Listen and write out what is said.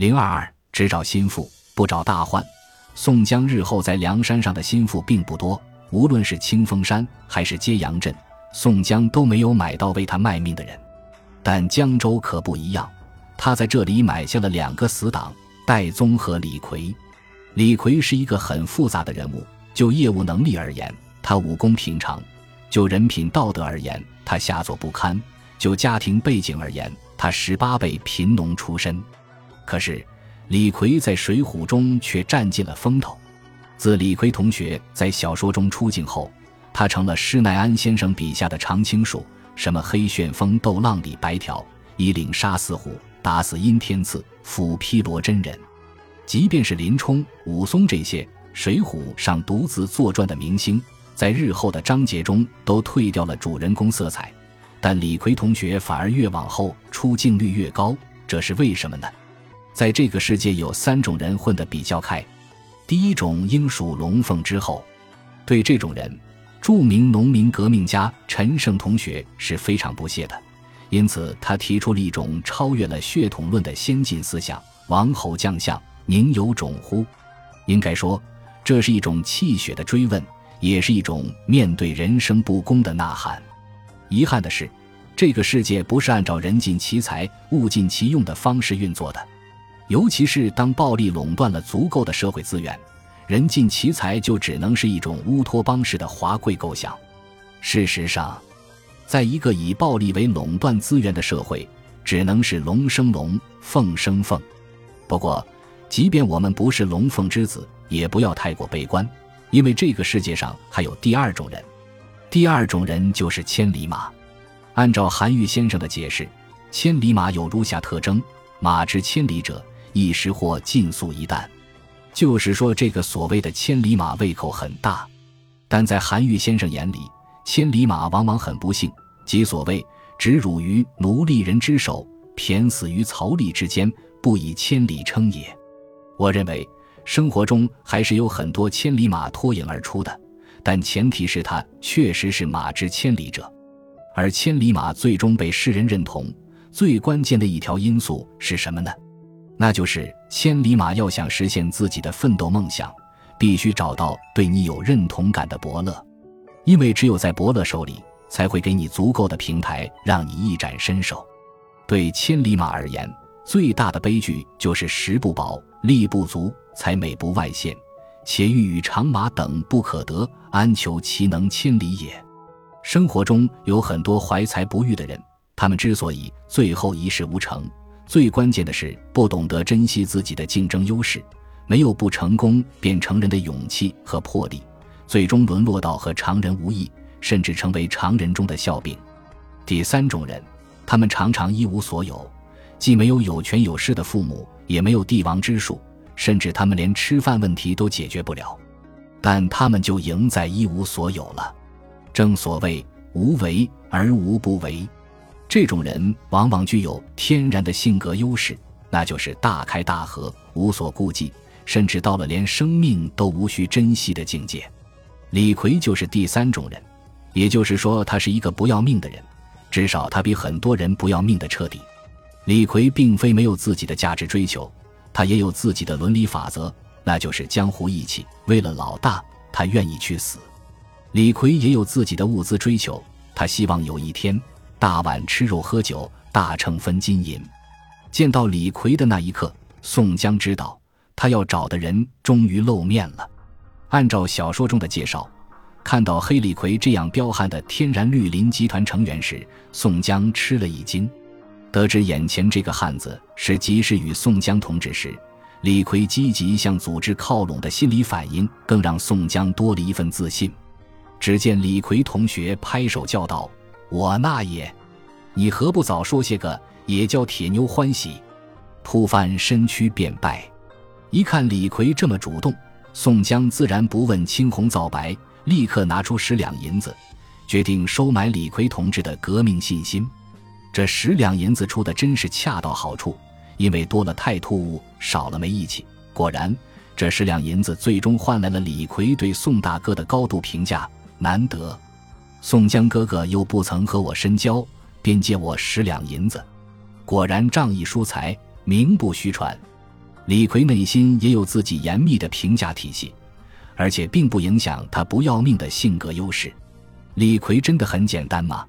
零二二，只找心腹，不找大患。宋江日后在梁山上的心腹并不多，无论是清风山还是揭阳镇，宋江都没有买到为他卖命的人。但江州可不一样，他在这里买下了两个死党：戴宗和李逵。李逵是一个很复杂的人物，就业务能力而言，他武功平常；就人品道德而言，他下作不堪；就家庭背景而言，他十八辈贫农出身。可是，李逵在《水浒》中却占尽了风头。自李逵同学在小说中出镜后，他成了施耐庵先生笔下的常青树。什么黑旋风斗浪里白条，一领杀四虎，打死阴天赐，斧劈罗真人。即便是林冲、武松这些《水浒》上独自作传的明星，在日后的章节中都褪掉了主人公色彩，但李逵同学反而越往后出镜率越高，这是为什么呢？在这个世界有三种人混得比较开，第一种应属龙凤之后，对这种人。著名农民革命家陈胜同学是非常不屑的，因此他提出了一种超越了血统论的先进思想：“王侯将相，宁有种乎？”应该说，这是一种气血的追问，也是一种面对人生不公的呐喊。遗憾的是，这个世界不是按照人尽其才、物尽其用的方式运作的，尤其是当暴力垄断了足够的社会资源。人尽其才就只能是一种乌托邦式的华贵构想。事实上，在一个以暴力为垄断资源的社会，只能是龙生龙，凤生凤。不过，即便我们不是龙凤之子，也不要太过悲观，因为这个世界上还有第二种人。第二种人就是千里马。按照韩愈先生的解释，千里马有如下特征：马之千里者，一时或尽粟一旦。就是说，这个所谓的千里马胃口很大，但在韩愈先生眼里，千里马往往很不幸，即所谓“执辱于奴隶人之手，骈死于槽枥之间，不以千里称也”。我认为，生活中还是有很多千里马脱颖而出的，但前提是他确实是马之千里者。而千里马最终被世人认同，最关键的一条因素是什么呢？那就是千里马要想实现自己的奋斗梦想，必须找到对你有认同感的伯乐，因为只有在伯乐手里，才会给你足够的平台让你一展身手。对千里马而言，最大的悲剧就是食不饱、力不足、才美不外现，且欲与长马等不可得，安求其能千里也？生活中有很多怀才不遇的人，他们之所以最后一事无成。最关键的是不懂得珍惜自己的竞争优势，没有不成功便成人的勇气和魄力，最终沦落到和常人无异，甚至成为常人中的笑柄。第三种人，他们常常一无所有，既没有有权有势的父母，也没有帝王之术，甚至他们连吃饭问题都解决不了，但他们就赢在一无所有了。正所谓无为而无不为。这种人往往具有天然的性格优势，那就是大开大合、无所顾忌，甚至到了连生命都无需珍惜的境界。李逵就是第三种人，也就是说，他是一个不要命的人，至少他比很多人不要命的彻底。李逵并非没有自己的价值追求，他也有自己的伦理法则，那就是江湖义气。为了老大，他愿意去死。李逵也有自己的物资追求，他希望有一天。大碗吃肉喝酒，大秤分金银。见到李逵的那一刻，宋江知道他要找的人终于露面了。按照小说中的介绍，看到黑李逵这样彪悍的天然绿林集团成员时，宋江吃了一惊。得知眼前这个汉子是及时雨宋江同志时，李逵积极向组织靠拢的心理反应，更让宋江多了一份自信。只见李逵同学拍手叫道。我那也，你何不早说些个，也叫铁妞欢喜。扑翻身躯便拜。一看李逵这么主动，宋江自然不问青红皂白，立刻拿出十两银子，决定收买李逵同志的革命信心。这十两银子出的真是恰到好处，因为多了太突兀，少了没义气。果然，这十两银子最终换来了李逵对宋大哥的高度评价，难得。宋江哥哥又不曾和我深交，便借我十两银子，果然仗义疏财，名不虚传。李逵内心也有自己严密的评价体系，而且并不影响他不要命的性格优势。李逵真的很简单吗？